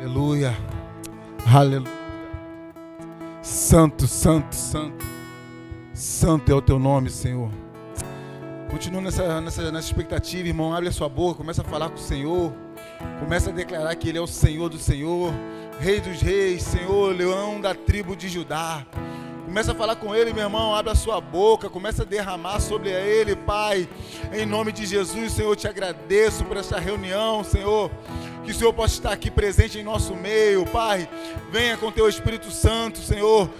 Aleluia. Aleluia. Santo, santo, santo. Santo é o teu nome, Senhor. Continua nessa, nessa, nessa expectativa, irmão. Abre a sua boca, começa a falar com o Senhor. Começa a declarar que Ele é o Senhor do Senhor, Rei dos Reis, Senhor, leão da tribo de Judá. Começa a falar com Ele, meu irmão. Abre a sua boca, começa a derramar sobre Ele, Pai. Em nome de Jesus, Senhor, te agradeço por essa reunião, Senhor. Que o Senhor possa estar aqui presente em nosso meio, Pai. Venha com teu Espírito Santo, Senhor.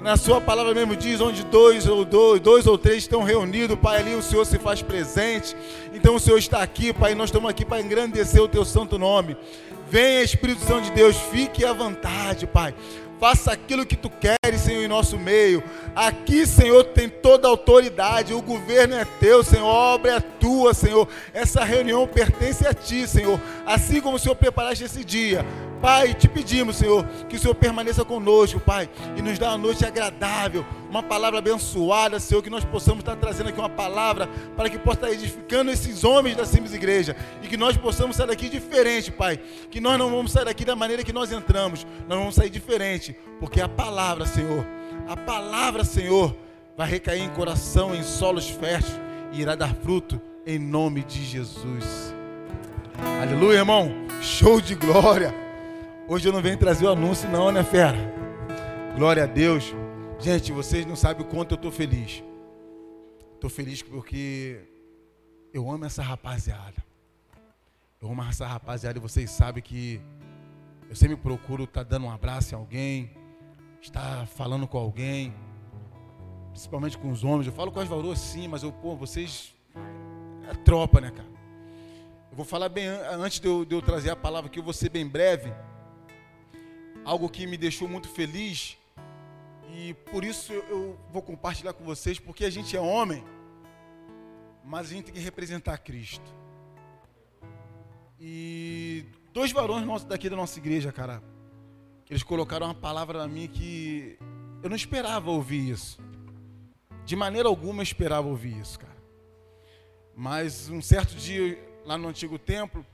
Na sua palavra mesmo diz, onde dois ou dois, dois ou três estão reunidos, Pai, ali o Senhor se faz presente. Então o Senhor está aqui, Pai, nós estamos aqui para engrandecer o teu santo nome. Venha, Espírito Santo de Deus, fique à vontade, Pai. Faça aquilo que tu Senhor, em nosso meio. Aqui, Senhor, tem toda a autoridade. O governo é teu, Senhor. A obra é tua, Senhor. Essa reunião pertence a ti, Senhor. Assim como o Senhor preparaste esse dia. Pai, te pedimos, Senhor, que o Senhor permaneça conosco, Pai, e nos dá uma noite agradável, uma palavra abençoada, Senhor, que nós possamos estar trazendo aqui uma palavra para que possa estar edificando esses homens da Simples Igreja e que nós possamos sair daqui diferente, Pai. Que nós não vamos sair daqui da maneira que nós entramos, nós vamos sair diferente, porque a palavra, Senhor, a palavra, Senhor, vai recair em coração, em solos férteis e irá dar fruto em nome de Jesus. Aleluia, irmão. Show de glória. Hoje eu não venho trazer o anúncio, não, né, fera? Glória a Deus. Gente, vocês não sabem o quanto eu estou feliz. Estou feliz porque eu amo essa rapaziada. Eu amo essa rapaziada e vocês sabem que eu sempre procuro estar tá dando um abraço em alguém, estar falando com alguém, principalmente com os homens. Eu falo com as varoas sim, mas eu, pô, vocês é tropa, né, cara? Eu vou falar bem antes de eu, de eu trazer a palavra que eu vou ser bem breve algo que me deixou muito feliz e por isso eu vou compartilhar com vocês, porque a gente é homem, mas a gente tem que representar Cristo. E dois varões nossos daqui da nossa igreja, cara, eles colocaram uma palavra na mim que eu não esperava ouvir isso. De maneira alguma eu esperava ouvir isso, cara. Mas um certo dia, lá no antigo templo,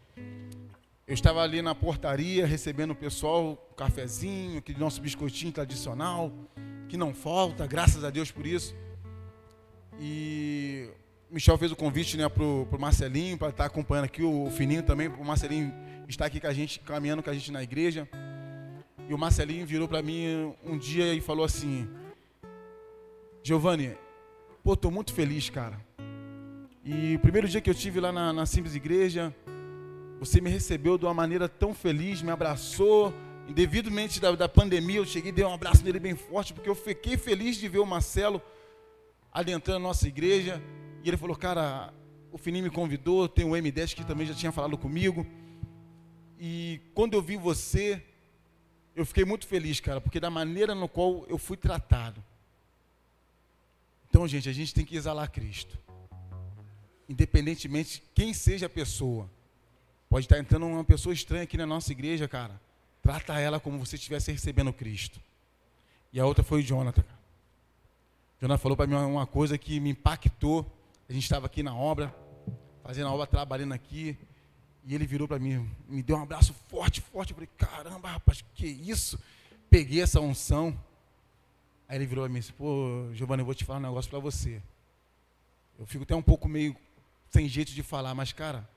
eu estava ali na portaria recebendo o pessoal, um cafezinho, aquele nosso biscoitinho tradicional, que não falta, graças a Deus por isso. E Michel fez o convite né, para o Marcelinho, para estar acompanhando aqui, o Fininho também, o Marcelinho estar aqui com a gente, caminhando com a gente na igreja. E o Marcelinho virou para mim um dia e falou assim: Giovanni, pô, estou muito feliz, cara. E o primeiro dia que eu tive lá na, na Simples Igreja, você me recebeu de uma maneira tão feliz, me abraçou. E devidamente da, da pandemia, eu cheguei e dei um abraço nele bem forte, porque eu fiquei feliz de ver o Marcelo adentrando a nossa igreja. E ele falou, cara, o Fininho me convidou, tem o M10 que também já tinha falado comigo. E quando eu vi você, eu fiquei muito feliz, cara, porque da maneira no qual eu fui tratado. Então, gente, a gente tem que exalar Cristo. Independentemente quem seja a pessoa. Pode estar entrando uma pessoa estranha aqui na nossa igreja, cara. Trata ela como você estivesse recebendo Cristo. E a outra foi o Jonathan. O Jonathan falou para mim uma coisa que me impactou. A gente estava aqui na obra, fazendo a obra, trabalhando aqui. E ele virou para mim, me deu um abraço forte, forte. Eu falei, caramba, rapaz, que isso? Peguei essa unção. Aí ele virou para mim e disse, pô, Giovanni, eu vou te falar um negócio para você. Eu fico até um pouco meio sem jeito de falar, mas, cara,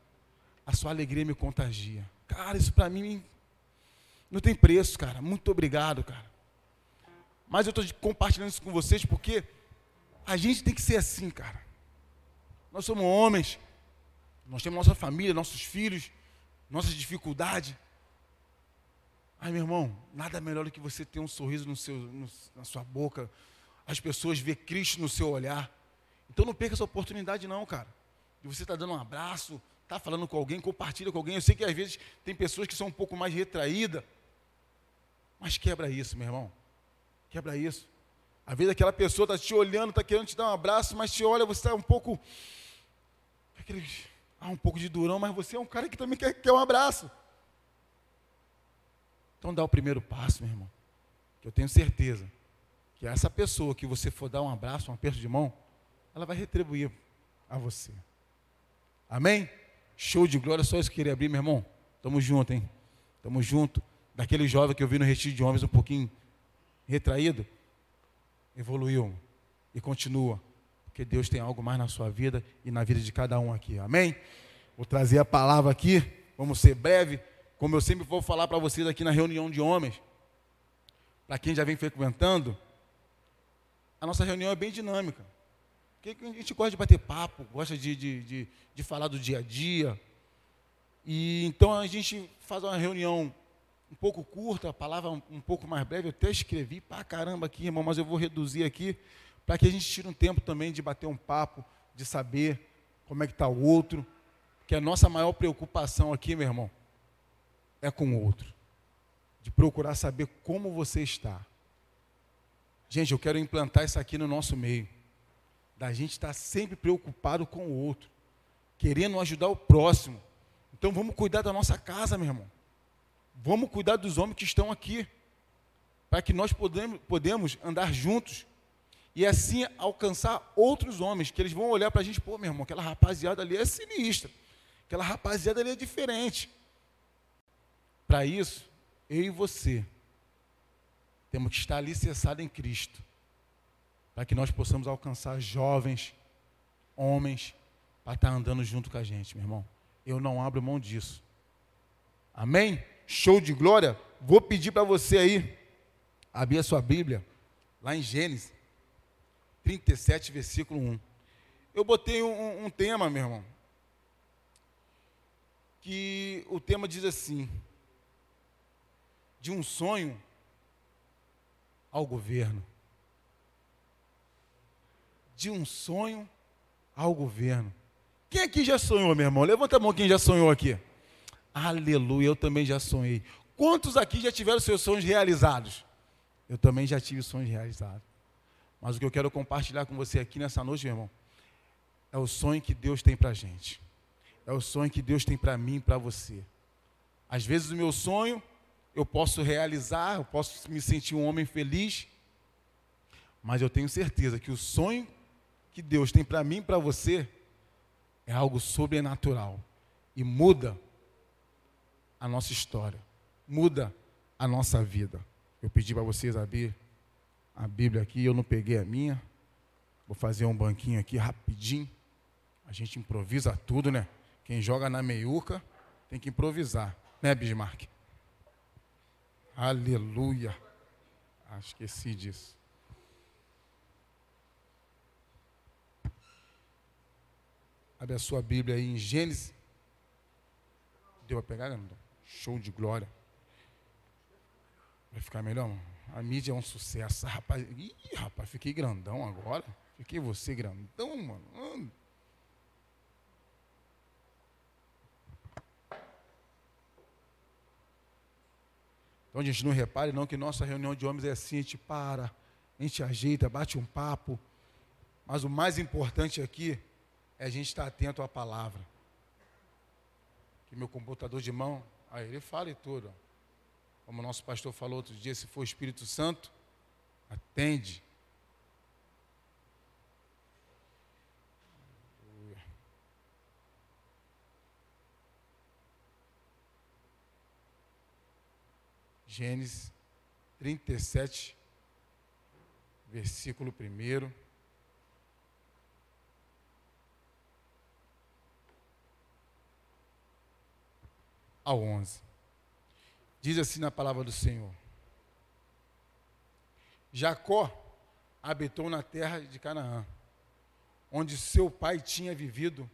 a sua alegria me contagia. Cara, isso para mim não tem preço, cara. Muito obrigado, cara. Mas eu estou compartilhando isso com vocês porque a gente tem que ser assim, cara. Nós somos homens, nós temos nossa família, nossos filhos, nossas dificuldades. Ai, meu irmão, nada melhor do que você ter um sorriso no seu, no, na sua boca, as pessoas ver Cristo no seu olhar. Então não perca essa oportunidade, não, cara. De você estar tá dando um abraço, está falando com alguém, compartilha com alguém. Eu sei que às vezes tem pessoas que são um pouco mais retraídas, mas quebra isso, meu irmão. Quebra isso. Às vezes aquela pessoa está te olhando, está querendo te dar um abraço, mas te olha, você está um pouco. Ah, um pouco de durão, mas você é um cara que também quer, quer um abraço. Então dá o primeiro passo, meu irmão. Que eu tenho certeza que essa pessoa que você for dar um abraço, um aperto de mão, ela vai retribuir a você. Amém? Show de glória, só isso que queria abrir, meu irmão. Tamo junto, hein? Tamo junto. daquele jovem que eu vi no retiro de homens um pouquinho retraído, evoluiu e continua, porque Deus tem algo mais na sua vida e na vida de cada um aqui. Amém? Vou trazer a palavra aqui, vamos ser breve, como eu sempre vou falar para vocês aqui na reunião de homens. Para quem já vem frequentando, a nossa reunião é bem dinâmica. Porque a gente gosta de bater papo, gosta de, de, de, de falar do dia a dia. E então a gente faz uma reunião um pouco curta, a palavra um, um pouco mais breve. Eu até escrevi para caramba aqui, irmão, mas eu vou reduzir aqui para que a gente tire um tempo também de bater um papo, de saber como é que está o outro, que a nossa maior preocupação aqui, meu irmão, é com o outro. De procurar saber como você está. Gente, eu quero implantar isso aqui no nosso meio. Da gente estar sempre preocupado com o outro, querendo ajudar o próximo. Então vamos cuidar da nossa casa, meu irmão. Vamos cuidar dos homens que estão aqui. Para que nós podemos, podemos andar juntos e assim alcançar outros homens, que eles vão olhar para a gente, pô, meu irmão, aquela rapaziada ali é sinistra. Aquela rapaziada ali é diferente. Para isso, eu e você temos que estar alicerçados em Cristo, para que nós possamos alcançar jovens, homens, para estar andando junto com a gente, meu irmão. Eu não abro mão disso. Amém? Show de glória. Vou pedir para você aí abrir a sua Bíblia, lá em Gênesis 37, versículo 1. Eu botei um, um tema, meu irmão, que o tema diz assim: de um sonho ao governo. De um sonho ao governo. Quem aqui já sonhou, meu irmão? Levanta a mão quem já sonhou aqui. Aleluia, eu também já sonhei. Quantos aqui já tiveram seus sonhos realizados? Eu também já tive sonhos realizados. Mas o que eu quero compartilhar com você aqui nessa noite, meu irmão, é o sonho que Deus tem para gente. É o sonho que Deus tem para mim e para você. Às vezes o meu sonho eu posso realizar, eu posso me sentir um homem feliz, mas eu tenho certeza que o sonho que Deus tem para mim e para você é algo sobrenatural e muda a nossa história, muda a nossa vida. Eu pedi para vocês abrir a Bíblia aqui, eu não peguei a minha. Vou fazer um banquinho aqui rapidinho. A gente improvisa tudo, né? Quem joga na meiuca tem que improvisar, né, Bismarck? Aleluia. Ah, esqueci disso. Abre a sua Bíblia aí em Gênesis. Deu a pegar, não? Show de glória. Vai ficar melhor? A mídia é um sucesso. Rapaz, ih, rapaz, fiquei grandão agora. Fiquei você grandão, mano. Então a gente não repare não que nossa reunião de homens é assim, a gente para, a gente ajeita, bate um papo. Mas o mais importante aqui é a gente estar atento à palavra. Que meu computador de mão, aí ele fala e tudo. Como o nosso pastor falou outro dia, se for o Espírito Santo, atende. Gênesis 37, versículo 1. Ao 11. Diz assim na palavra do Senhor: Jacó habitou na terra de Canaã, onde seu pai tinha vivido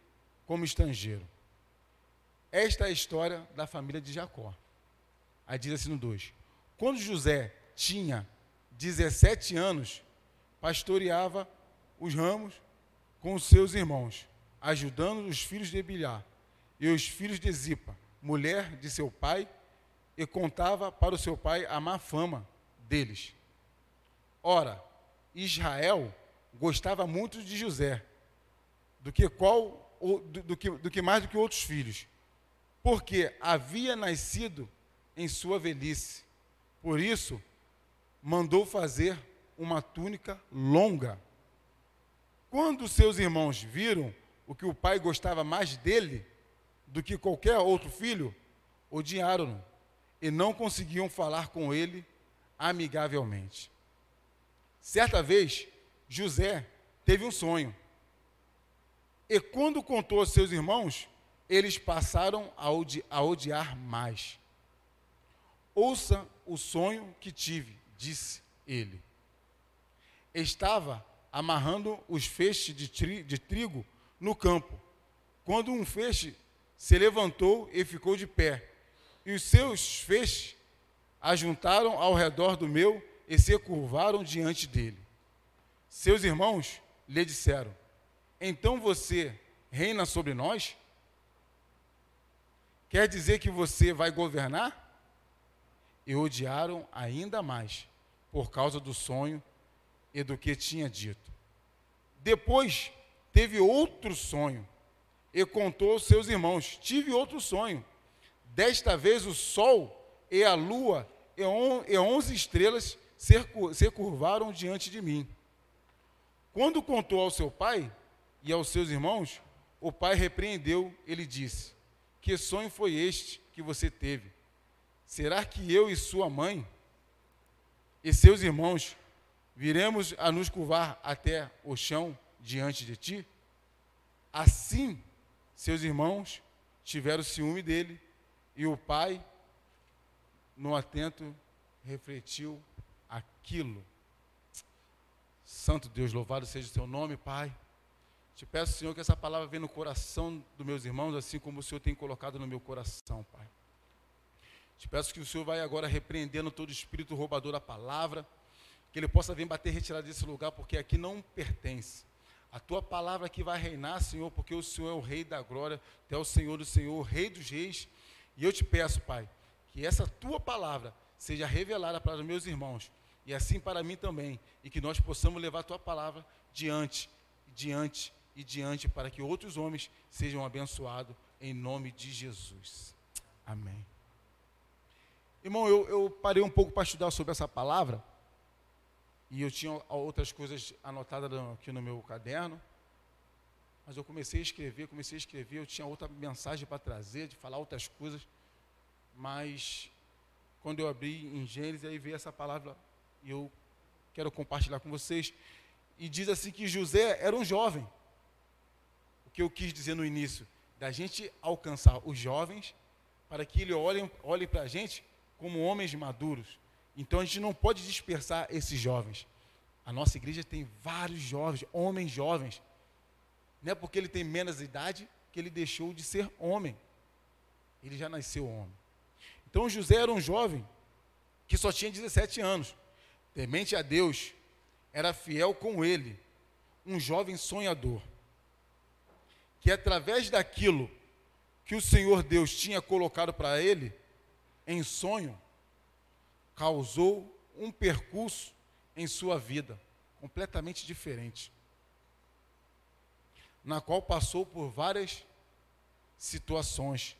como estrangeiro. Esta é a história da família de Jacó. Aí diz assim no 2: Quando José tinha 17 anos, pastoreava os ramos com os seus irmãos, ajudando os filhos de Bilhar e os filhos de Zipa, mulher de seu pai, e contava para o seu pai a má fama deles. Ora, Israel gostava muito de José, do que qual do, do, que, do que mais do que outros filhos, porque havia nascido em sua velhice. Por isso, mandou fazer uma túnica longa. Quando seus irmãos viram o que o pai gostava mais dele do que qualquer outro filho, odiaram-no e não conseguiam falar com ele amigavelmente. Certa vez, José teve um sonho. E quando contou aos seus irmãos, eles passaram a, odi a odiar mais. Ouça o sonho que tive, disse ele. Estava amarrando os feixes de, tri de trigo no campo, quando um feixe se levantou e ficou de pé, e os seus feixes ajuntaram ao redor do meu e se curvaram diante dele. Seus irmãos lhe disseram: Então você reina sobre nós? Quer dizer que você vai governar? E odiaram ainda mais, por causa do sonho e do que tinha dito. Depois teve outro sonho e contou aos seus irmãos: Tive outro sonho. Desta vez o sol e a lua e, on, onze estrelas se curvaram diante de mim. Quando contou ao seu pai e aos seus irmãos, o pai repreendeu, ele disse: Que sonho foi este que você teve? Será que eu e sua mãe e seus irmãos viremos a nos curvar até o chão diante de ti? Assim, seus irmãos tiveram ciúme dele e o pai, no atento, refletiu aquilo. Santo Deus, louvado seja o seu nome, Pai. Te peço, Senhor, que essa palavra venha no coração dos meus irmãos, assim como o Senhor tem colocado no meu coração, Pai. Te peço que o Senhor vai agora repreendendo todo espírito roubador da palavra, que ele possa vir bater retirada desse lugar, porque aqui não pertence. A tua palavra aqui vai reinar, Senhor, porque o Senhor é o Rei da glória, é o Senhor do Senhor, o Rei dos reis. E eu te peço, Pai, que essa tua palavra seja revelada para os meus irmãos, e assim para mim também, e que nós possamos levar a tua palavra diante, diante e diante, para que outros homens sejam abençoados, em nome de Jesus. Amém. Irmão, eu, eu parei um pouco para estudar sobre essa palavra, e eu tinha outras coisas anotadas aqui no meu caderno. Mas eu comecei a escrever, comecei a escrever, eu tinha outra mensagem para trazer, de falar outras coisas. Mas quando eu abri em Gênesis, aí veio essa palavra e eu quero compartilhar com vocês. E diz assim que José era um jovem. O que eu quis dizer no início, da gente alcançar os jovens para que eles olhem, olhem para a gente como homens maduros, então a gente não pode dispersar esses jovens. A nossa igreja tem vários jovens, homens jovens. Não é porque ele tem menos idade que ele deixou de ser homem. Ele já nasceu homem. Então José era um jovem que só tinha 17 anos. Temente a Deus, era fiel com ele, um jovem sonhador. Que através daquilo que o Senhor Deus tinha colocado para ele, em sonho, causou um percurso em sua vida completamente diferente, na qual passou por várias situações,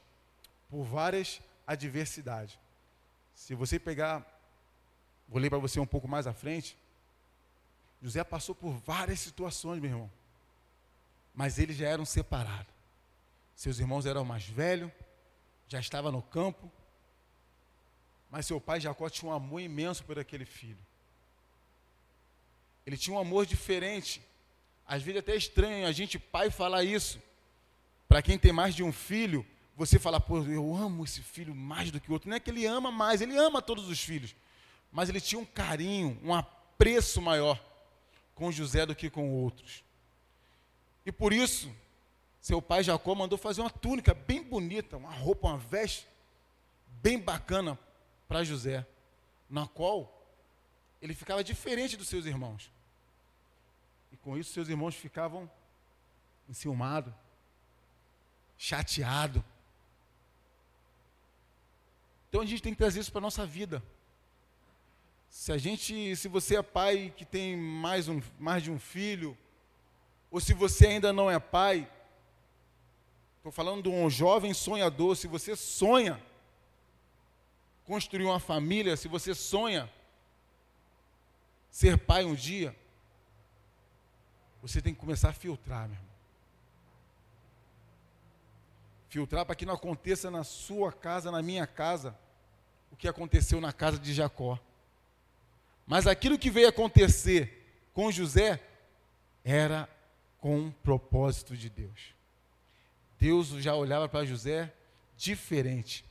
por várias adversidades. Se você pegar, vou ler para você um pouco mais à frente, José passou por várias situações, meu irmão, mas eles já eram separados. Seus irmãos eram mais velhos, já estava no campo, mas seu pai Jacó tinha um amor imenso por aquele filho. Ele tinha um amor diferente. Às vezes até é estranho a gente, pai, falar isso. Para quem tem mais de um filho, você fala, pô, eu amo esse filho mais do que o outro. Não é que ele ama mais, ele ama todos os filhos. Mas ele tinha um carinho, um apreço maior com José do que com outros. E por isso, seu pai Jacó mandou fazer uma túnica bem bonita, uma roupa, uma veste bem bacana para José, na qual ele ficava diferente dos seus irmãos. Com isso seus irmãos ficavam enciumados, chateados. Então a gente tem que trazer isso para a nossa vida. Se a gente, se você é pai que tem mais, um, mais de um filho, ou se você ainda não é pai, estou falando de um jovem sonhador, se você sonha construir uma família, se você sonha ser pai um dia, você tem que começar a filtrar, meu irmão. Filtrar para que não aconteça na sua casa, na minha casa, o que aconteceu na casa de Jacó. Mas aquilo que veio acontecer com José era com um propósito de Deus. Deus já olhava para José diferente.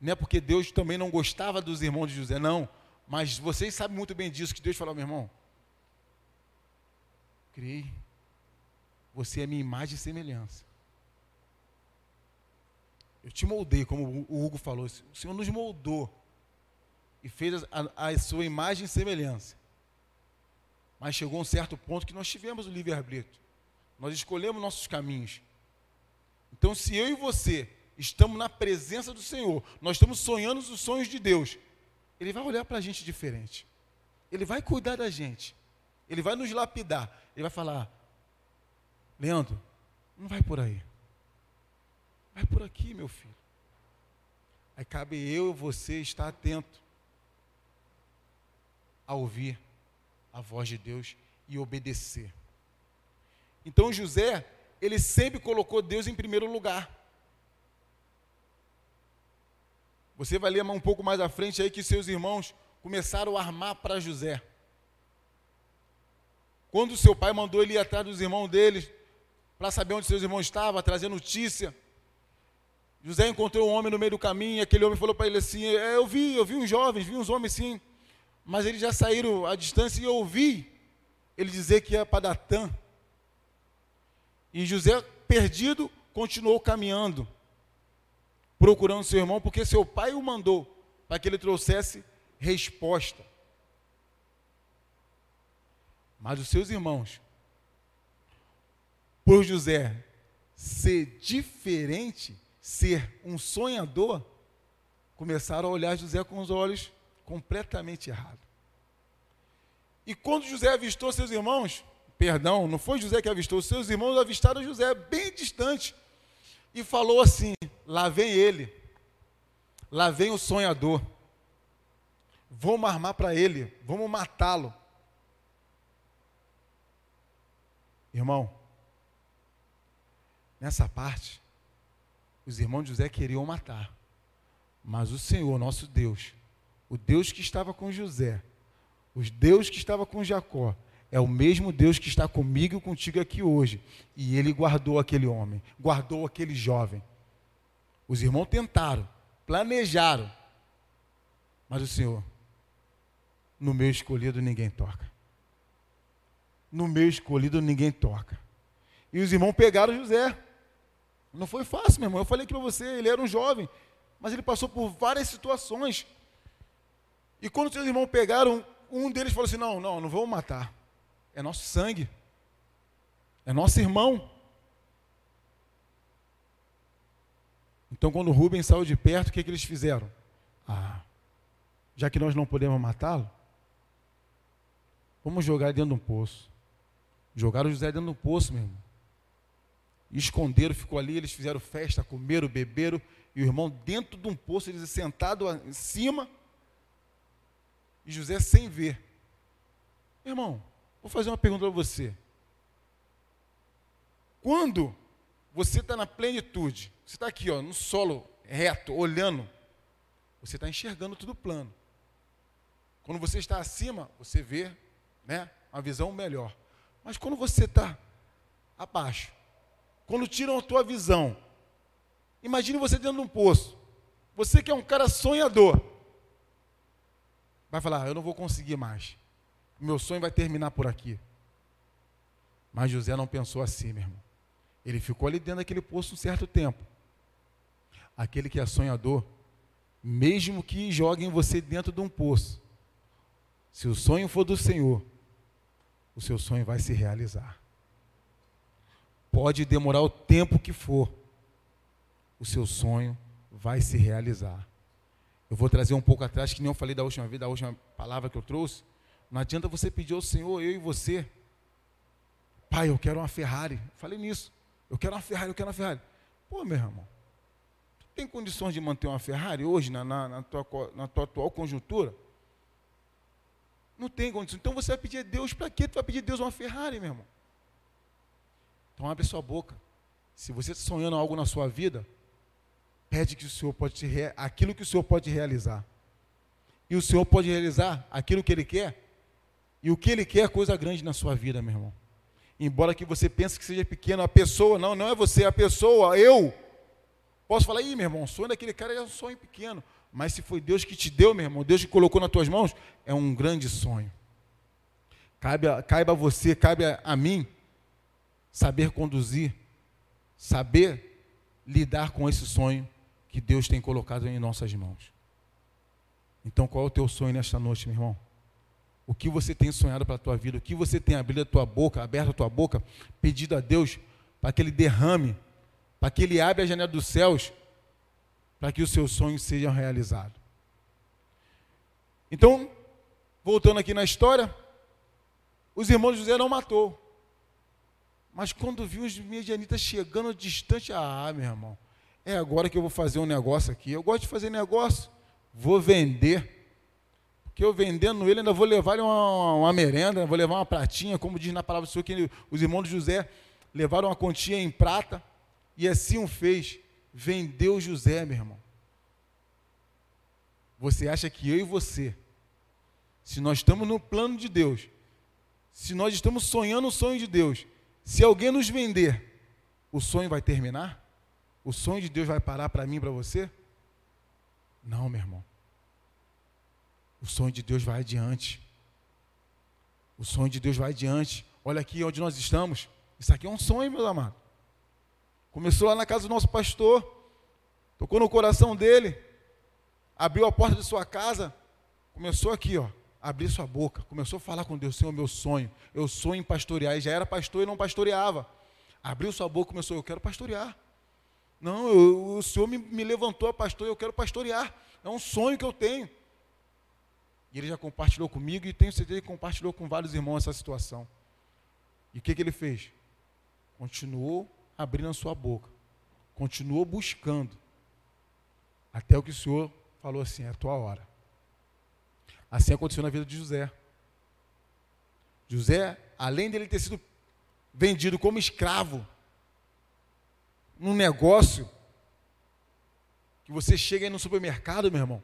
Não é porque Deus também não gostava dos irmãos de José, não. Mas vocês sabem muito bem disso, que Deus falou, meu irmão. Criei. Você é minha imagem e semelhança. Eu te moldei, como o Hugo falou. O Senhor nos moldou e fez a, a sua imagem e semelhança. Mas chegou um certo ponto que nós tivemos o livre-arbítrio. Nós escolhemos nossos caminhos. Então, se eu e você estamos na presença do Senhor, nós estamos sonhando os sonhos de Deus, Ele vai olhar para a gente diferente. Ele vai cuidar da gente. Ele vai nos lapidar. Ele vai falar: Leandro, não vai por aí. Vai por aqui, meu filho. Aí cabe eu e você estar atento a ouvir a voz de Deus e obedecer. Então José, ele sempre colocou Deus em primeiro lugar. Você vai ler um pouco mais à frente aí que seus irmãos começaram a armar para José. Quando seu pai mandou ele ir atrás dos irmãos deles, para saber onde seus irmãos estavam, trazer notícia. José encontrou um homem no meio do caminho, e aquele homem falou para ele assim: é, Eu vi, eu vi uns jovens, vi uns homens sim, mas eles já saíram à distância e eu ouvi ele dizer que ia para Datã. E José, perdido, continuou caminhando procurando seu irmão, porque seu pai o mandou para que ele trouxesse resposta. Mas os seus irmãos, por José ser diferente, ser um sonhador, começaram a olhar José com os olhos completamente errados. E quando José avistou seus irmãos, perdão, não foi José que avistou, seus irmãos avistaram José bem distante e falou assim: lá vem ele, lá vem o sonhador, vamos armar para ele, vamos matá-lo. Irmão, nessa parte, os irmãos de José queriam matar, mas o Senhor, nosso Deus, o Deus que estava com José, o Deus que estava com Jacó, é o mesmo Deus que está comigo e contigo aqui hoje. E ele guardou aquele homem, guardou aquele jovem. Os irmãos tentaram, planejaram, mas o Senhor, no meu escolhido ninguém toca. No meu escolhido ninguém toca. E os irmãos pegaram José. Não foi fácil, meu irmão. Eu falei aqui para você, ele era um jovem, mas ele passou por várias situações. E quando seus irmãos pegaram, um deles falou assim: Não, não, não vamos matar é nosso sangue, é nosso irmão. Então, quando Rubens saiu de perto, o que, que eles fizeram? Ah, já que nós não podemos matá-lo, vamos jogar dentro de um poço. Jogaram José dentro de um poço, meu irmão. esconderam, ficou ali, eles fizeram festa, comeram, beberam, e o irmão dentro de um poço, eles sentados em cima, e José sem ver. Irmão, Vou fazer uma pergunta para você. Quando você está na plenitude, você está aqui, ó, no solo reto, olhando, você está enxergando tudo plano. Quando você está acima, você vê né, uma visão melhor. Mas quando você está abaixo, quando tiram a tua visão, imagine você dentro de um poço. Você que é um cara sonhador, vai falar: Eu não vou conseguir mais meu sonho vai terminar por aqui. Mas José não pensou assim, meu irmão. Ele ficou ali dentro daquele poço um certo tempo. Aquele que é sonhador, mesmo que joguem você dentro de um poço, se o sonho for do Senhor, o seu sonho vai se realizar. Pode demorar o tempo que for, o seu sonho vai se realizar. Eu vou trazer um pouco atrás, que nem eu falei da última vez, da última palavra que eu trouxe. Não adianta você pedir ao Senhor, eu e você. Pai, eu quero uma Ferrari. Falei nisso. Eu quero uma Ferrari, eu quero uma Ferrari. Pô, meu irmão, tu tem condições de manter uma Ferrari hoje, na, na, na, tua, na tua atual conjuntura? Não tem condições. Então você vai pedir a Deus para quê? Tu vai pedir a Deus uma Ferrari, meu irmão. Então abre sua boca. Se você está sonhando algo na sua vida, pede que o Senhor pode te aquilo que o Senhor pode realizar. E o Senhor pode realizar aquilo que Ele quer. E o que Ele quer é coisa grande na sua vida, meu irmão. Embora que você pense que seja pequeno, a pessoa, não, não é você, é a pessoa, eu. Posso falar, ih, meu irmão, o sonho daquele cara é um sonho pequeno. Mas se foi Deus que te deu, meu irmão, Deus que colocou nas tuas mãos, é um grande sonho. Cabe a, cabe a você, cabe a, a mim, saber conduzir, saber lidar com esse sonho que Deus tem colocado em nossas mãos. Então, qual é o teu sonho nesta noite, meu irmão? O que você tem sonhado para a tua vida? O que você tem abrido a tua boca, aberto a tua boca, pedido a Deus para que Ele derrame, para que Ele abra a janela dos céus, para que os seus sonhos sejam realizados. Então, voltando aqui na história, os irmãos José não matou. Mas quando viu os medianitas chegando distante, ah, meu irmão, é agora que eu vou fazer um negócio aqui. Eu gosto de fazer negócio, vou vender. Porque eu vendendo ele, ainda vou levar uma, uma merenda, vou levar uma pratinha, como diz na palavra do Senhor, que os irmãos José levaram uma quantia em prata, e assim o fez. Vendeu José, meu irmão. Você acha que eu e você, se nós estamos no plano de Deus, se nós estamos sonhando o sonho de Deus, se alguém nos vender, o sonho vai terminar? O sonho de Deus vai parar para mim para você? Não, meu irmão. O sonho de Deus vai adiante. O sonho de Deus vai adiante. Olha aqui onde nós estamos. Isso aqui é um sonho, meu amado. Começou lá na casa do nosso pastor, tocou no coração dele, abriu a porta de sua casa, começou aqui, ó, abrir sua boca, começou a falar com Deus, Senhor, meu sonho, eu sonho em pastorear, e já era pastor e não pastoreava. Abriu sua boca, começou, eu quero pastorear. Não, eu, o Senhor me, me levantou a pastor, eu quero pastorear. É um sonho que eu tenho. E ele já compartilhou comigo e tenho certeza que compartilhou com vários irmãos essa situação. E o que, que ele fez? Continuou abrindo a sua boca. Continuou buscando. Até o que o Senhor falou assim: é a tua hora. Assim aconteceu na vida de José. José, além dele ter sido vendido como escravo, num negócio, que você chega aí no supermercado, meu irmão,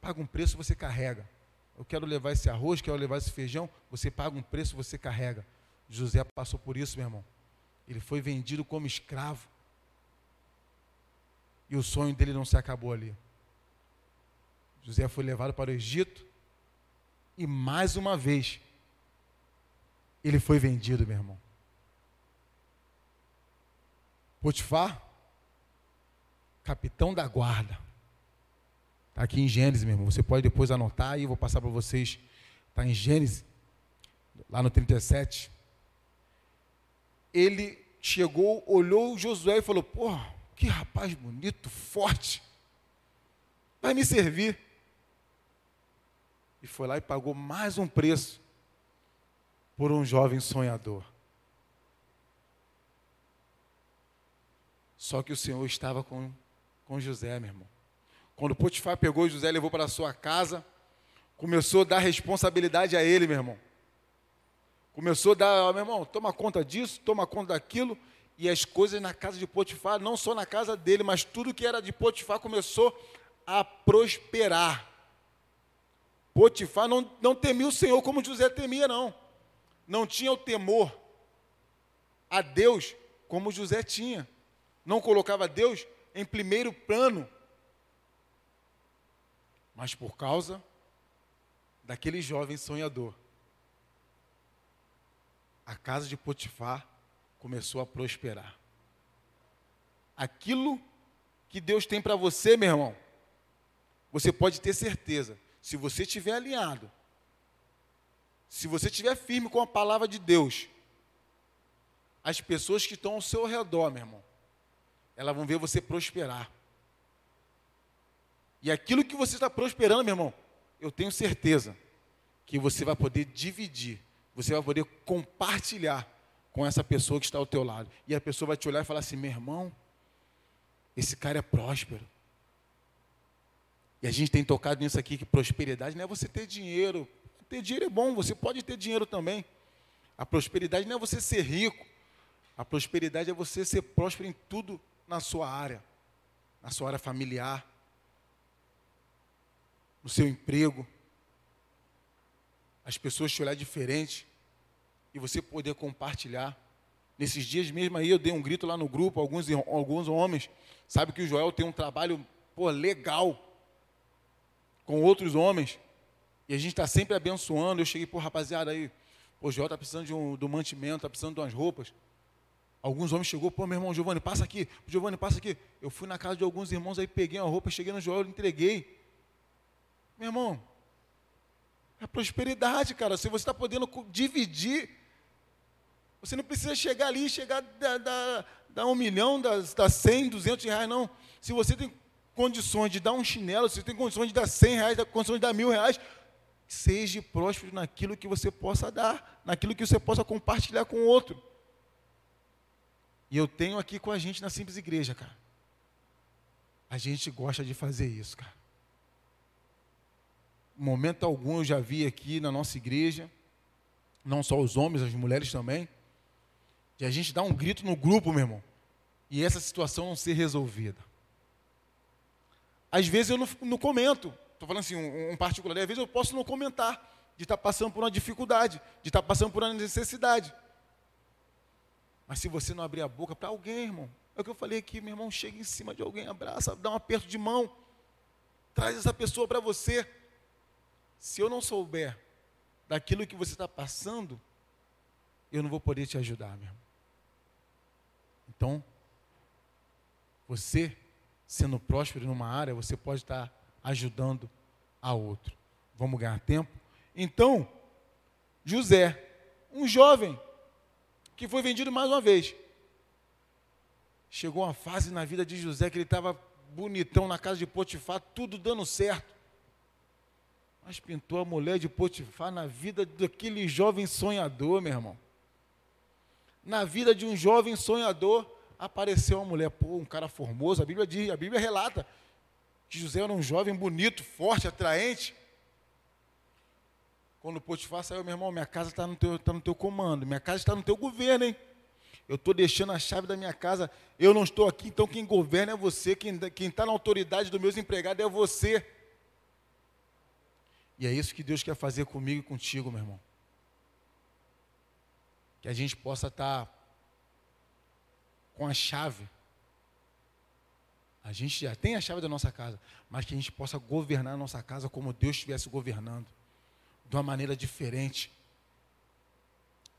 paga um preço, você carrega. Eu quero levar esse arroz, quero levar esse feijão, você paga um preço, você carrega. José passou por isso, meu irmão. Ele foi vendido como escravo. E o sonho dele não se acabou ali. José foi levado para o Egito e mais uma vez ele foi vendido, meu irmão. Potifar, capitão da guarda. Está aqui em Gênesis, meu irmão. Você pode depois anotar aí, eu vou passar para vocês. Está em Gênesis, lá no 37. Ele chegou, olhou Josué e falou: Porra, que rapaz bonito, forte. Vai me servir. E foi lá e pagou mais um preço por um jovem sonhador. Só que o Senhor estava com, com José, meu irmão. Quando Potifar pegou José levou para sua casa, começou a dar responsabilidade a ele, meu irmão. Começou a dar, meu irmão, toma conta disso, toma conta daquilo. E as coisas na casa de Potifar, não só na casa dele, mas tudo que era de Potifar começou a prosperar. Potifar não, não temia o Senhor como José temia, não. Não tinha o temor a Deus como José tinha não colocava Deus em primeiro plano. Mas por causa daquele jovem sonhador, a casa de Potifar começou a prosperar. Aquilo que Deus tem para você, meu irmão, você pode ter certeza, se você estiver alinhado, se você estiver firme com a palavra de Deus, as pessoas que estão ao seu redor, meu irmão, elas vão ver você prosperar. E aquilo que você está prosperando, meu irmão, eu tenho certeza que você vai poder dividir, você vai poder compartilhar com essa pessoa que está ao teu lado. E a pessoa vai te olhar e falar assim: meu irmão, esse cara é próspero. E a gente tem tocado nisso aqui, que prosperidade não é você ter dinheiro. Ter dinheiro é bom, você pode ter dinheiro também. A prosperidade não é você ser rico. A prosperidade é você ser próspero em tudo na sua área, na sua área familiar. no seu emprego, as pessoas te olhar diferente e você poder compartilhar. Nesses dias mesmo aí eu dei um grito lá no grupo, alguns, alguns homens, sabe que o Joel tem um trabalho pô, legal com outros homens, e a gente está sempre abençoando. Eu cheguei, pô, rapaziada, aí, o Joel está precisando de um, um mantimento, está precisando de umas roupas. Alguns homens chegou, pô, meu irmão, Giovanni, passa aqui, Giovanni, passa aqui. Eu fui na casa de alguns irmãos aí, peguei uma roupa, cheguei no Joel, entreguei. Meu irmão, é prosperidade, cara. Se você está podendo dividir, você não precisa chegar ali e chegar da, da, da, um milhão, das, da 100, 200 reais, não. Se você tem condições de dar um chinelo, se você tem condições de dar 100 reais, condições de dar mil reais, seja próspero naquilo que você possa dar, naquilo que você possa compartilhar com o outro. E eu tenho aqui com a gente na Simples Igreja, cara. A gente gosta de fazer isso, cara momento algum eu já vi aqui na nossa igreja, não só os homens, as mulheres também, de a gente dar um grito no grupo, meu irmão, e essa situação não ser resolvida. Às vezes eu não, não comento, estou falando assim, um, um, particular, às vezes eu posso não comentar, de estar tá passando por uma dificuldade, de estar tá passando por uma necessidade. Mas se você não abrir a boca para alguém, irmão, é o que eu falei aqui, meu irmão, chega em cima de alguém, abraça, dá um aperto de mão, traz essa pessoa para você. Se eu não souber daquilo que você está passando, eu não vou poder te ajudar, meu irmão. Então, você, sendo próspero numa área, você pode estar ajudando a outro. Vamos ganhar tempo? Então, José, um jovem que foi vendido mais uma vez. Chegou uma fase na vida de José que ele estava bonitão na casa de Potifar, tudo dando certo. Mas pintou a mulher de Potifar na vida daquele jovem sonhador, meu irmão. Na vida de um jovem sonhador, apareceu uma mulher, pô, um cara formoso. A Bíblia diz, a Bíblia relata que José era um jovem bonito, forte, atraente. Quando Potifar saiu, meu irmão, minha casa está no, teu, tá no teu comando, minha casa está no teu governo, hein? Eu estou deixando a chave da minha casa, eu não estou aqui, então quem governa é você, quem está na autoridade dos meus empregados é você. E é isso que Deus quer fazer comigo e contigo, meu irmão. Que a gente possa estar com a chave. A gente já tem a chave da nossa casa, mas que a gente possa governar a nossa casa como Deus estivesse governando, de uma maneira diferente.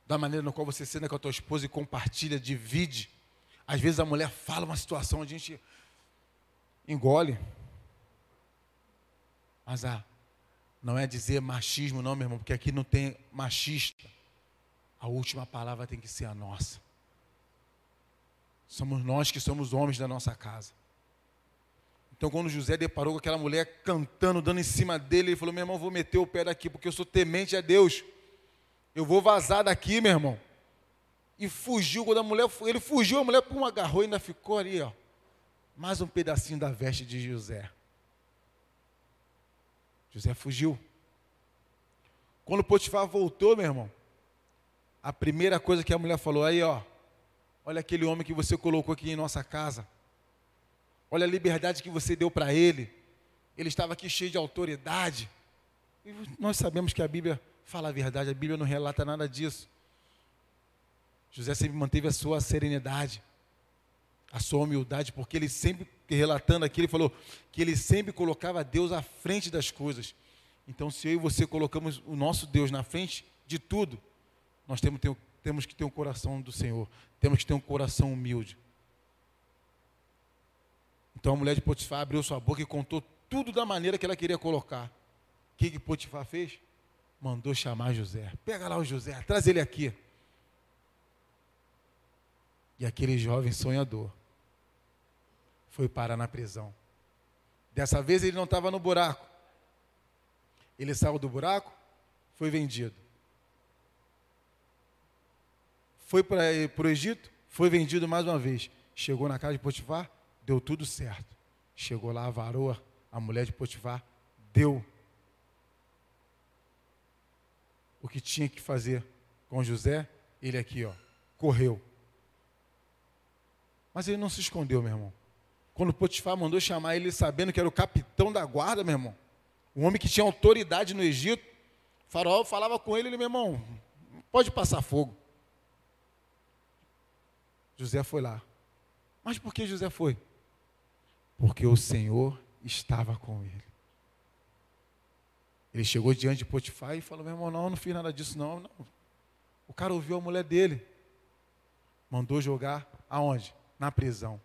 Da maneira na qual você senta com a tua esposa e compartilha, divide. Às vezes a mulher fala uma situação, a gente engole. Mas a não é dizer machismo, não, meu irmão, porque aqui não tem machista. A última palavra tem que ser a nossa. Somos nós que somos homens da nossa casa. Então, quando José deparou com aquela mulher cantando, dando em cima dele, ele falou: Meu irmão, vou meter o pé daqui, porque eu sou temente a Deus. Eu vou vazar daqui, meu irmão. E fugiu. Quando a mulher, ele fugiu, a mulher pum, agarrou e ainda ficou ali, ó. Mais um pedacinho da veste de José. José fugiu. Quando Potifar voltou, meu irmão, a primeira coisa que a mulher falou, aí ó, olha aquele homem que você colocou aqui em nossa casa. Olha a liberdade que você deu para ele. Ele estava aqui cheio de autoridade. E nós sabemos que a Bíblia fala a verdade, a Bíblia não relata nada disso. José sempre manteve a sua serenidade, a sua humildade, porque ele sempre relatando aqui, ele falou que ele sempre colocava Deus à frente das coisas. Então, se eu e você colocamos o nosso Deus na frente de tudo, nós temos, temos que ter um coração do Senhor, temos que ter um coração humilde. Então a mulher de Potifar abriu sua boca e contou tudo da maneira que ela queria colocar. O que, que Potifar fez? Mandou chamar José. Pega lá o José, traz ele aqui. E aquele jovem sonhador foi parar na prisão. Dessa vez ele não estava no buraco. Ele saiu do buraco, foi vendido. Foi para o Egito, foi vendido mais uma vez. Chegou na casa de Potifar, deu tudo certo. Chegou lá, avarou a mulher de Potifar, deu o que tinha que fazer com José, ele aqui, ó, correu. Mas ele não se escondeu, meu irmão. Quando Potifar mandou chamar ele, sabendo que era o capitão da guarda, meu irmão, um homem que tinha autoridade no Egito. O faraó falava com ele, ele, meu irmão, pode passar fogo. José foi lá. Mas por que José foi? Porque o Senhor estava com ele. Ele chegou diante de Potifar e falou: Meu irmão, não, não fiz nada disso, não. não. O cara ouviu a mulher dele, mandou jogar aonde? Na prisão.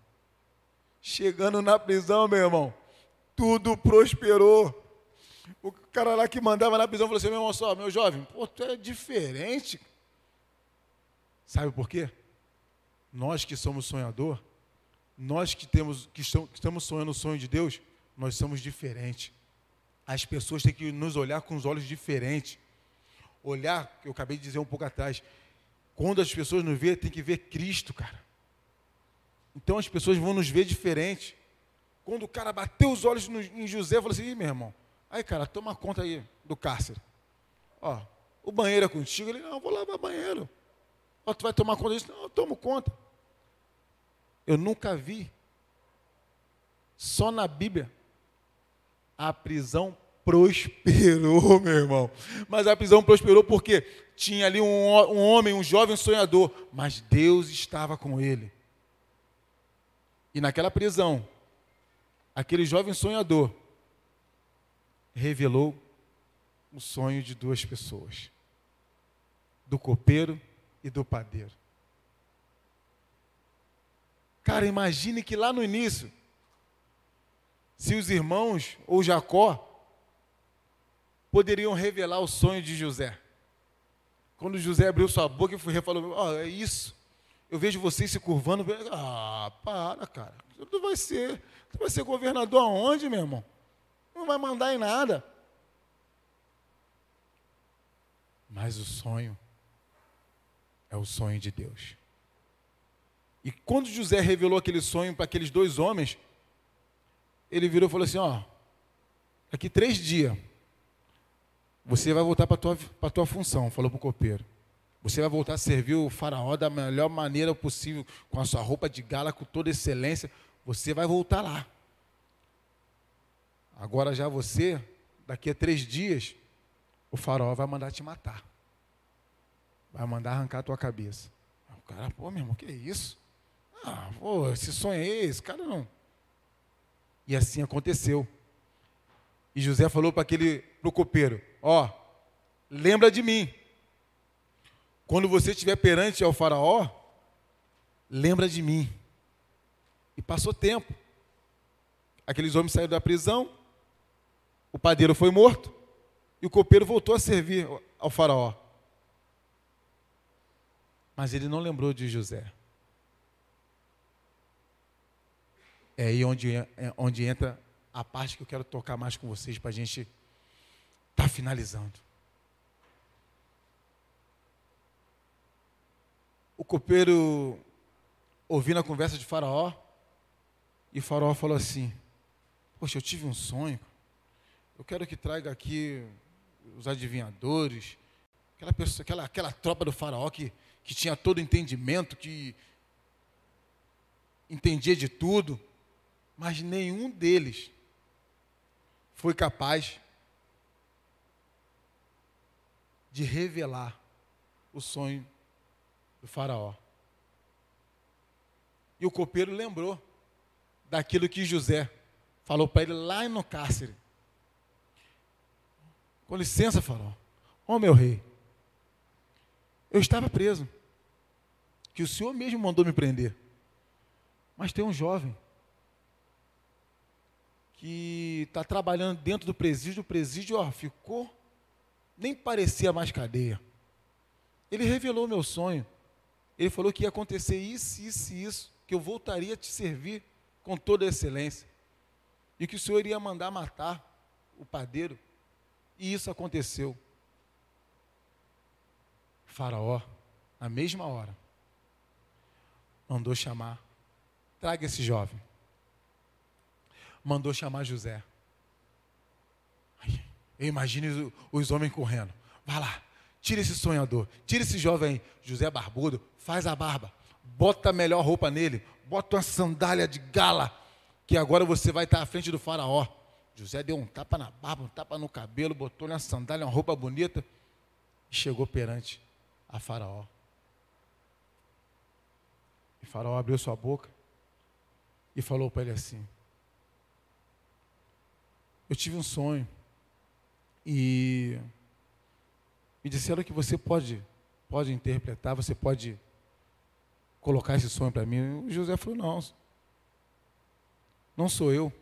Chegando na prisão, meu irmão, tudo prosperou. O cara lá que mandava na prisão falou assim: Meu irmão, só, meu jovem, pô, tu é diferente. Sabe por quê? Nós que somos sonhador, nós que temos que estamos sonhando o sonho de Deus, nós somos diferentes. As pessoas têm que nos olhar com os olhos diferentes. Olhar, eu acabei de dizer um pouco atrás, quando as pessoas nos veem, tem que ver Cristo, cara. Então as pessoas vão nos ver diferente. Quando o cara bateu os olhos no, em José, falou assim: meu irmão, aí cara, toma conta aí do cárcere. Ó, o banheiro é contigo? Ele, não, vou lavar banheiro. Ó, tu vai tomar conta disso? Não, eu tomo conta. Eu nunca vi, só na Bíblia, a prisão prosperou, meu irmão. Mas a prisão prosperou porque tinha ali um, um homem, um jovem sonhador, mas Deus estava com ele. E naquela prisão, aquele jovem sonhador revelou o sonho de duas pessoas: do copeiro e do padeiro. Cara, imagine que lá no início, se os irmãos ou Jacó poderiam revelar o sonho de José. Quando José abriu sua boca e falou: Ó, oh, é isso. Eu vejo vocês se curvando. Ah, para, cara. Tu vai ser, tu vai ser governador aonde, meu irmão? Não vai mandar em nada. Mas o sonho é o sonho de Deus. E quando José revelou aquele sonho para aqueles dois homens, ele virou e falou assim: Ó, daqui três dias, você vai voltar para a tua, tua função, falou para o copeiro. Você vai voltar a servir o faraó da melhor maneira possível, com a sua roupa de gala, com toda excelência. Você vai voltar lá. Agora já você, daqui a três dias, o faraó vai mandar te matar. Vai mandar arrancar a tua cabeça. O cara, pô, meu irmão, que é isso? Ah, pô, esse sonho é esse, cara não. E assim aconteceu. E José falou para aquele pro copeiro: Ó, lembra de mim. Quando você estiver perante ao faraó, lembra de mim. E passou tempo. Aqueles homens saíram da prisão, o padeiro foi morto, e o copeiro voltou a servir ao faraó. Mas ele não lembrou de José. É aí onde, é onde entra a parte que eu quero tocar mais com vocês para a gente estar tá finalizando. O copeiro, ouvindo a conversa de Faraó, e Faraó falou assim: Poxa, eu tive um sonho. Eu quero que traga aqui os adivinhadores, aquela, pessoa, aquela, aquela tropa do Faraó que, que tinha todo entendimento, que entendia de tudo mas nenhum deles foi capaz de revelar o sonho do Faraó. E o copeiro lembrou daquilo que José falou para ele lá no cárcere. Com licença, Faraó. Ó oh, meu rei, eu estava preso, que o senhor mesmo mandou me prender. Mas tem um jovem que está trabalhando dentro do presídio, o presídio ó, ficou, nem parecia mais cadeia. Ele revelou meu sonho. Ele falou que ia acontecer isso, isso e isso, que eu voltaria a te servir com toda a excelência. E que o Senhor iria mandar matar o padeiro. E isso aconteceu. Faraó, na mesma hora, mandou chamar: traga esse jovem mandou chamar José. Eu os homens correndo. Vai lá, tira esse sonhador, tira esse jovem. José barbudo, faz a barba, bota a melhor roupa nele, bota uma sandália de gala, que agora você vai estar à frente do faraó. José deu um tapa na barba, um tapa no cabelo, botou na sandália uma roupa bonita e chegou perante a Faraó. E Faraó abriu sua boca e falou para ele assim: Eu tive um sonho e me disseram que você pode pode interpretar, você pode colocar esse sonho para mim. O José falou: Não, não sou eu,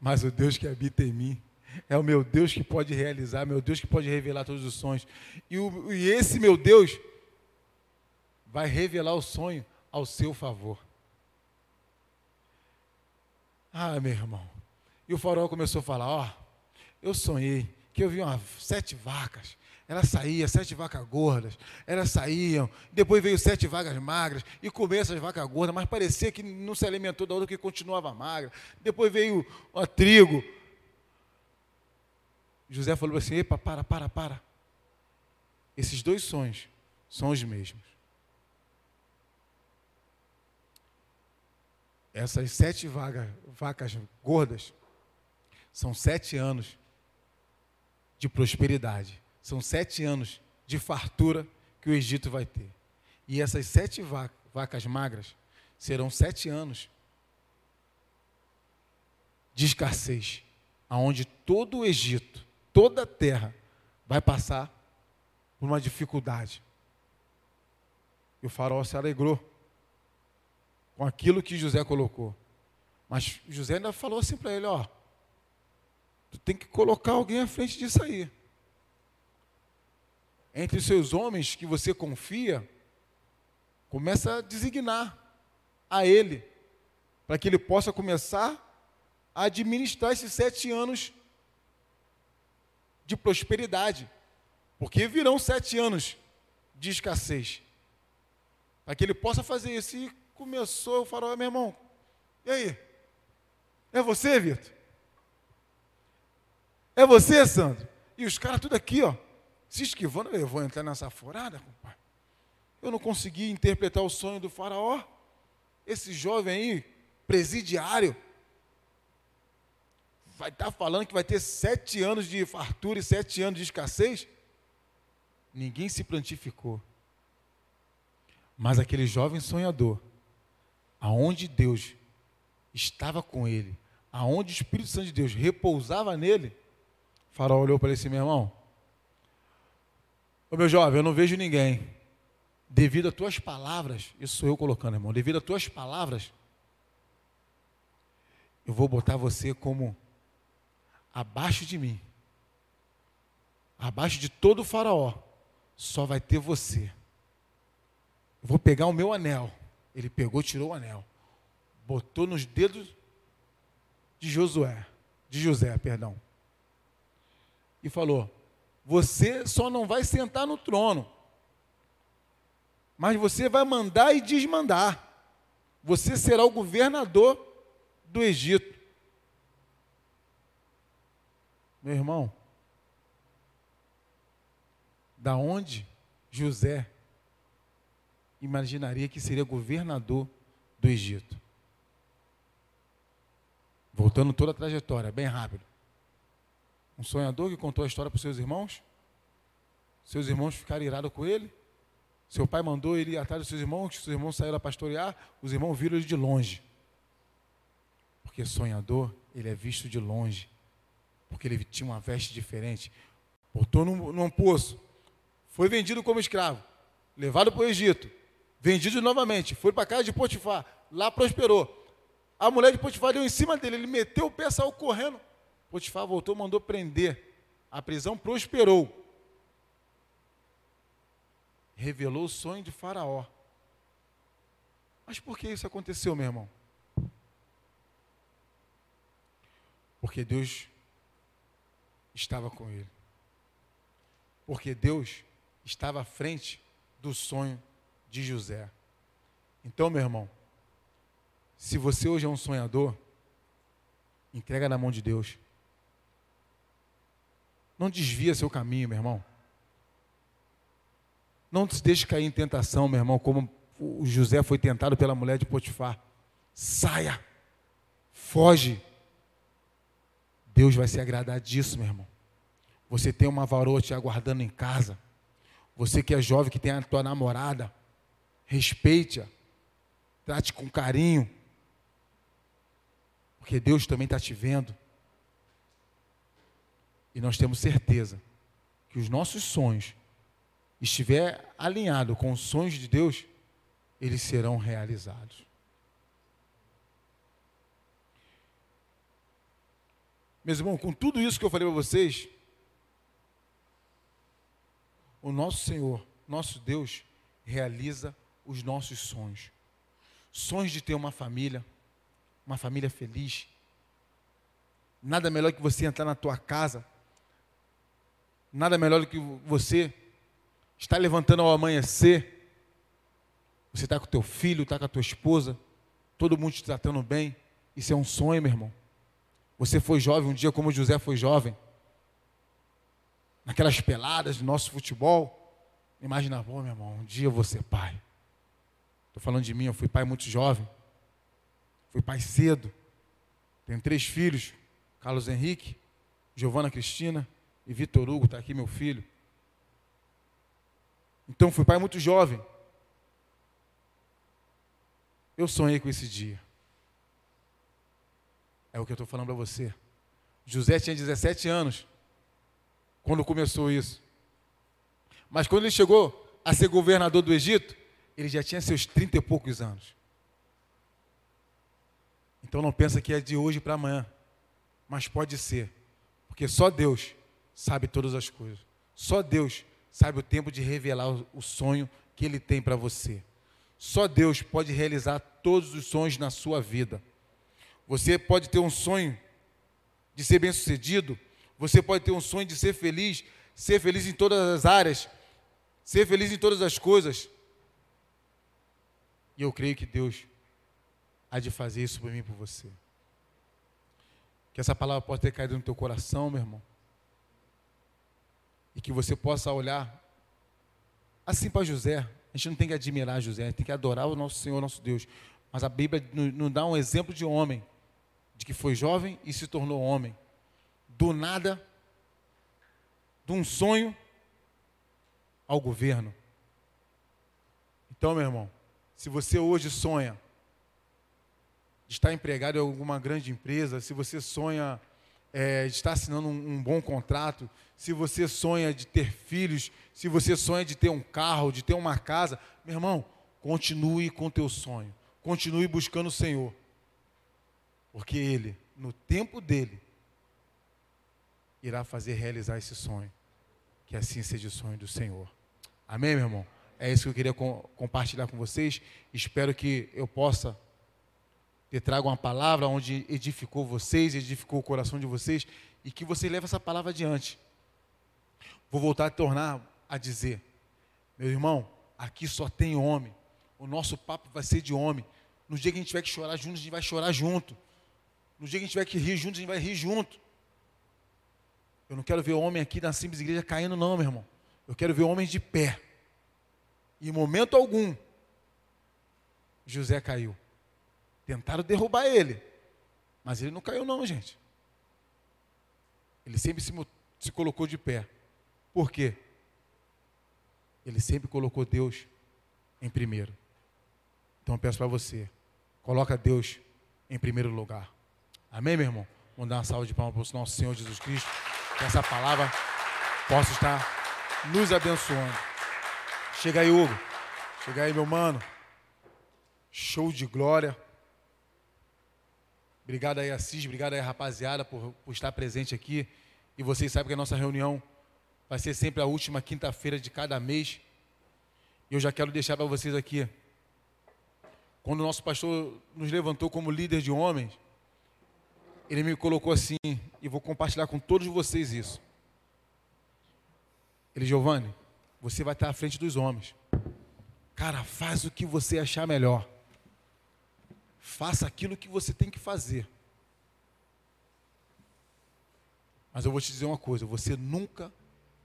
mas o Deus que habita em mim. É o meu Deus que pode realizar, meu Deus que pode revelar todos os sonhos. E, o, e esse meu Deus vai revelar o sonho ao seu favor. Ah, meu irmão. E o faraó começou a falar: Ó, eu sonhei que eu vi umas sete vacas. Elas saíam, sete vacas gordas. Elas saíam. Depois veio sete vacas magras. E comeu essas vacas gordas, mas parecia que não se alimentou da outra que continuava magra. Depois veio o trigo. José falou assim: Epa, para, para, para. Esses dois sonhos são os mesmos. Essas sete vagas, vacas gordas são sete anos de prosperidade. São sete anos de fartura que o Egito vai ter. E essas sete vacas magras serão sete anos de escassez, aonde todo o Egito, toda a terra, vai passar por uma dificuldade. E o faraó se alegrou com aquilo que José colocou. Mas José ainda falou assim para ele: ó, tu tem que colocar alguém à frente disso aí. Entre os seus homens que você confia, começa a designar a ele, para que ele possa começar a administrar esses sete anos de prosperidade. Porque virão sete anos de escassez. Para que ele possa fazer isso. E começou o farol, meu irmão, e aí? É você, Vitor? É você, Sandro? E os caras tudo aqui, ó, se esquivando, eu vou entrar nessa furada, compadre. Eu não consegui interpretar o sonho do faraó. Esse jovem aí, presidiário, vai estar tá falando que vai ter sete anos de fartura e sete anos de escassez? Ninguém se plantificou. Mas aquele jovem sonhador aonde Deus estava com ele, aonde o Espírito Santo de Deus repousava nele, faraó olhou para ele assim, meu irmão, ô meu jovem, eu não vejo ninguém. Devido a tuas palavras, isso sou eu colocando, irmão, devido a tuas palavras, eu vou botar você como abaixo de mim, abaixo de todo o faraó, só vai ter você. Eu vou pegar o meu anel ele pegou, tirou o anel, botou nos dedos de Josué, de José, perdão. E falou: Você só não vai sentar no trono, mas você vai mandar e desmandar. Você será o governador do Egito. Meu irmão, da onde José imaginaria que seria governador do Egito. Voltando toda a trajetória, bem rápido. Um sonhador que contou a história para os seus irmãos. Seus irmãos ficaram irados com ele. Seu pai mandou ele ir atrás dos seus irmãos, seus irmãos saíram a pastorear, os irmãos viram ele de longe. Porque sonhador, ele é visto de longe. Porque ele tinha uma veste diferente. Botou num, num poço. Foi vendido como escravo. Levado para o Egito vendido novamente, foi para a casa de Potifar, lá prosperou. A mulher de Potifar deu em cima dele, ele meteu o pé, saiu correndo. Potifar voltou, mandou prender. A prisão prosperou. Revelou o sonho de Faraó. Mas por que isso aconteceu, meu irmão? Porque Deus estava com ele. Porque Deus estava à frente do sonho de José. Então, meu irmão, se você hoje é um sonhador, entrega na mão de Deus. Não desvia seu caminho, meu irmão. Não se deixe cair em tentação, meu irmão, como o José foi tentado pela mulher de Potifar. Saia, foge, Deus vai se agradar disso, meu irmão. Você tem uma varoa te aguardando em casa. Você que é jovem, que tem a tua namorada, respeite-a. Trate com carinho. Porque Deus também está te vendo. E nós temos certeza que os nossos sonhos estiver alinhado com os sonhos de Deus, eles serão realizados. Meus irmãos, com tudo isso que eu falei para vocês, o nosso Senhor, nosso Deus, realiza os nossos sonhos. Sonhos de ter uma família, uma família feliz. Nada melhor que você entrar na tua casa. Nada melhor do que você estar levantando ao amanhecer. Você está com teu filho, está com a tua esposa, todo mundo te tratando bem. Isso é um sonho, meu irmão. Você foi jovem um dia como José foi jovem. Naquelas peladas do nosso futebol. Imagina, pô, meu irmão, um dia ser pai. Estou falando de mim, eu fui pai muito jovem. Fui pai cedo. Tenho três filhos: Carlos Henrique, Giovana Cristina e Vitor Hugo, está aqui meu filho. Então fui pai muito jovem. Eu sonhei com esse dia. É o que eu estou falando para você. José tinha 17 anos quando começou isso. Mas quando ele chegou a ser governador do Egito, ele já tinha seus 30 e poucos anos. Então não pensa que é de hoje para amanhã, mas pode ser, porque só Deus sabe todas as coisas. Só Deus sabe o tempo de revelar o sonho que ele tem para você. Só Deus pode realizar todos os sonhos na sua vida. Você pode ter um sonho de ser bem-sucedido, você pode ter um sonho de ser feliz, ser feliz em todas as áreas, ser feliz em todas as coisas. E eu creio que Deus há de fazer isso por mim e por você. Que essa palavra possa ter caído no teu coração, meu irmão. E que você possa olhar assim para José. A gente não tem que admirar José, a gente tem que adorar o nosso Senhor, nosso Deus. Mas a Bíblia nos dá um exemplo de homem de que foi jovem e se tornou homem. Do nada, de um sonho ao governo. Então, meu irmão, se você hoje sonha de estar empregado em alguma grande empresa, se você sonha é, estar assinando um, um bom contrato, se você sonha de ter filhos, se você sonha de ter um carro, de ter uma casa, meu irmão, continue com teu sonho, continue buscando o Senhor. Porque Ele, no tempo dele, irá fazer realizar esse sonho. Que assim seja o sonho do Senhor. Amém, meu irmão? É isso que eu queria com, compartilhar com vocês. Espero que eu possa ter trago uma palavra onde edificou vocês, edificou o coração de vocês e que você leve essa palavra adiante. Vou voltar a tornar a dizer, meu irmão, aqui só tem homem. O nosso papo vai ser de homem. No dia que a gente tiver que chorar junto, a gente vai chorar junto. No dia que a gente tiver que rir junto, a gente vai rir junto. Eu não quero ver homem aqui na simples igreja caindo, não, meu irmão. Eu quero ver homens de pé. E em momento algum, José caiu. Tentaram derrubar ele. Mas ele não caiu, não, gente. Ele sempre se, se colocou de pé. Por quê? Ele sempre colocou Deus em primeiro. Então eu peço para você, coloca Deus em primeiro lugar. Amém, meu irmão? Vamos dar uma salva de palmas para o nosso Senhor Jesus Cristo. Que essa palavra possa estar nos abençoando. Chega aí, Hugo. Chega aí, meu mano. Show de glória. Obrigado aí, Assis. Obrigado aí, rapaziada, por, por estar presente aqui. E vocês sabem que a nossa reunião vai ser sempre a última quinta-feira de cada mês. E eu já quero deixar para vocês aqui. Quando o nosso pastor nos levantou como líder de homens, ele me colocou assim, e vou compartilhar com todos vocês isso. Ele, Giovanni, você vai estar à frente dos homens. Cara, faz o que você achar melhor. Faça aquilo que você tem que fazer. Mas eu vou te dizer uma coisa: você nunca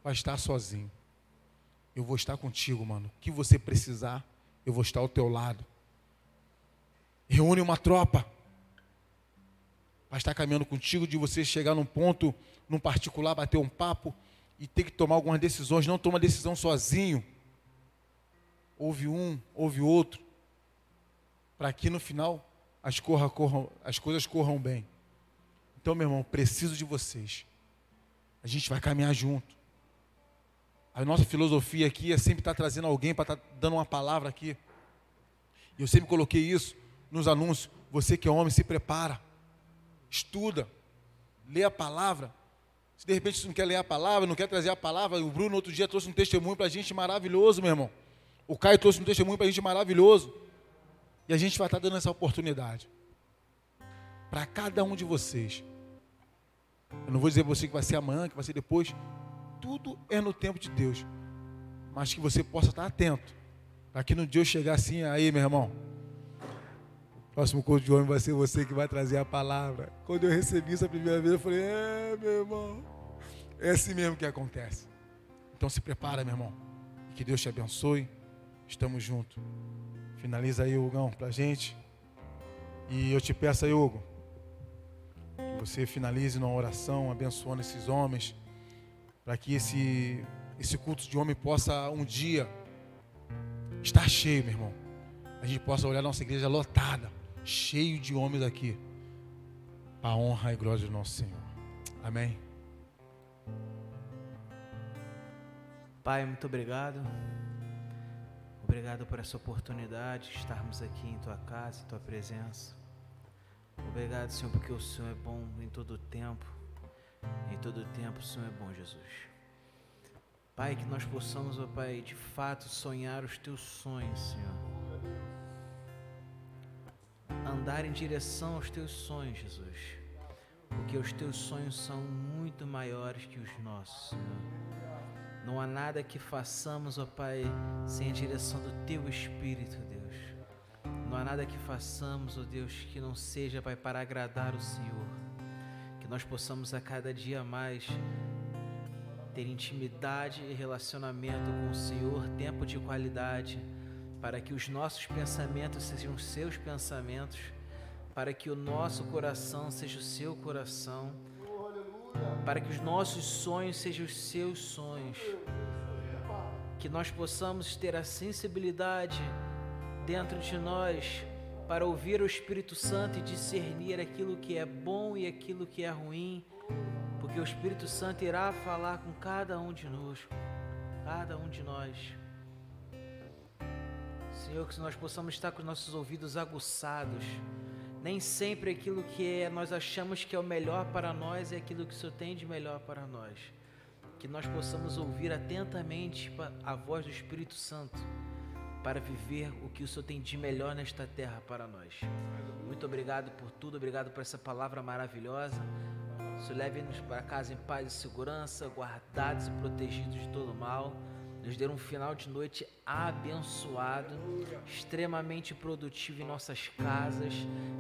vai estar sozinho. Eu vou estar contigo, mano. O que você precisar, eu vou estar ao teu lado. Reúne uma tropa vai estar caminhando contigo, de você chegar num ponto, num particular, bater um papo e ter que tomar algumas decisões. Não toma decisão sozinho. Ouve um, ouve outro, para que no final as, corra, corram, as coisas corram bem. Então, meu irmão, preciso de vocês. A gente vai caminhar junto. A nossa filosofia aqui é sempre estar trazendo alguém para estar dando uma palavra aqui. E eu sempre coloquei isso nos anúncios. Você que é homem, se prepara, estuda, lê a palavra. Se de repente você não quer ler a palavra, não quer trazer a palavra, o Bruno outro dia trouxe um testemunho para a gente maravilhoso, meu irmão. O Caio trouxe um testemunho para a gente maravilhoso. E a gente vai estar dando essa oportunidade para cada um de vocês. Eu não vou dizer você que vai ser amanhã, que vai ser depois. Tudo é no tempo de Deus. Mas que você possa estar atento. Para que no dia eu chegar assim, aí, meu irmão. O próximo culto de homem vai ser você que vai trazer a palavra. Quando eu recebi isso a primeira vez, eu falei, é, meu irmão. É assim mesmo que acontece. Então se prepara, meu irmão. Que Deus te abençoe. Estamos juntos. Finaliza aí, Hugão, pra gente. E eu te peço aí, Hugo, que você finalize numa oração abençoando esses homens, para que esse, esse culto de homem possa um dia estar cheio, meu irmão. A gente possa olhar nossa igreja lotada, cheio de homens aqui, para a honra e glória do nosso Senhor. Amém. Pai, muito obrigado. Obrigado por essa oportunidade de estarmos aqui em tua casa, em tua presença. Obrigado, Senhor, porque o Senhor é bom em todo o tempo. Em todo o tempo o Senhor é bom, Jesus. Pai, que nós possamos, ó Pai, de fato sonhar os teus sonhos, Senhor. Andar em direção aos teus sonhos, Jesus. Porque os teus sonhos são muito maiores que os nossos, Senhor. Não há nada que façamos, ó Pai, sem a direção do Teu Espírito, Deus. Não há nada que façamos, ó Deus, que não seja, Pai, para agradar o Senhor. Que nós possamos a cada dia mais ter intimidade e relacionamento com o Senhor, tempo de qualidade, para que os nossos pensamentos sejam seus pensamentos, para que o nosso coração seja o seu coração para que os nossos sonhos sejam os seus sonhos. Que nós possamos ter a sensibilidade dentro de nós para ouvir o Espírito Santo e discernir aquilo que é bom e aquilo que é ruim, porque o Espírito Santo irá falar com cada um de nós, cada um de nós. Senhor, que nós possamos estar com os nossos ouvidos aguçados nem sempre aquilo que nós achamos que é o melhor para nós é aquilo que o Senhor tem de melhor para nós. Que nós possamos ouvir atentamente a voz do Espírito Santo para viver o que o Senhor tem de melhor nesta terra para nós. Muito obrigado por tudo, obrigado por essa palavra maravilhosa. Senhor, leve-nos para casa em paz e segurança, guardados e protegidos de todo mal nos dê um final de noite abençoado, extremamente produtivo em nossas casas.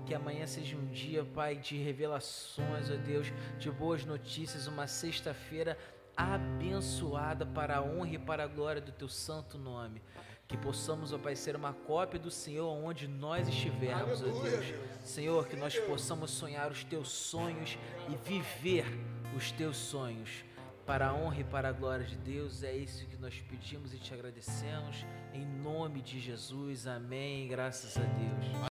Que amanhã seja um dia, Pai, de revelações, ó Deus, de boas notícias, uma sexta-feira abençoada para a honra e para a glória do Teu santo nome. Que possamos, ó Pai, ser uma cópia do Senhor onde nós estivermos, ó Deus. Senhor, que nós possamos sonhar os Teus sonhos e viver os Teus sonhos para a honra e para a glória de Deus. É isso que nós pedimos e te agradecemos. Em nome de Jesus. Amém. Graças a Deus.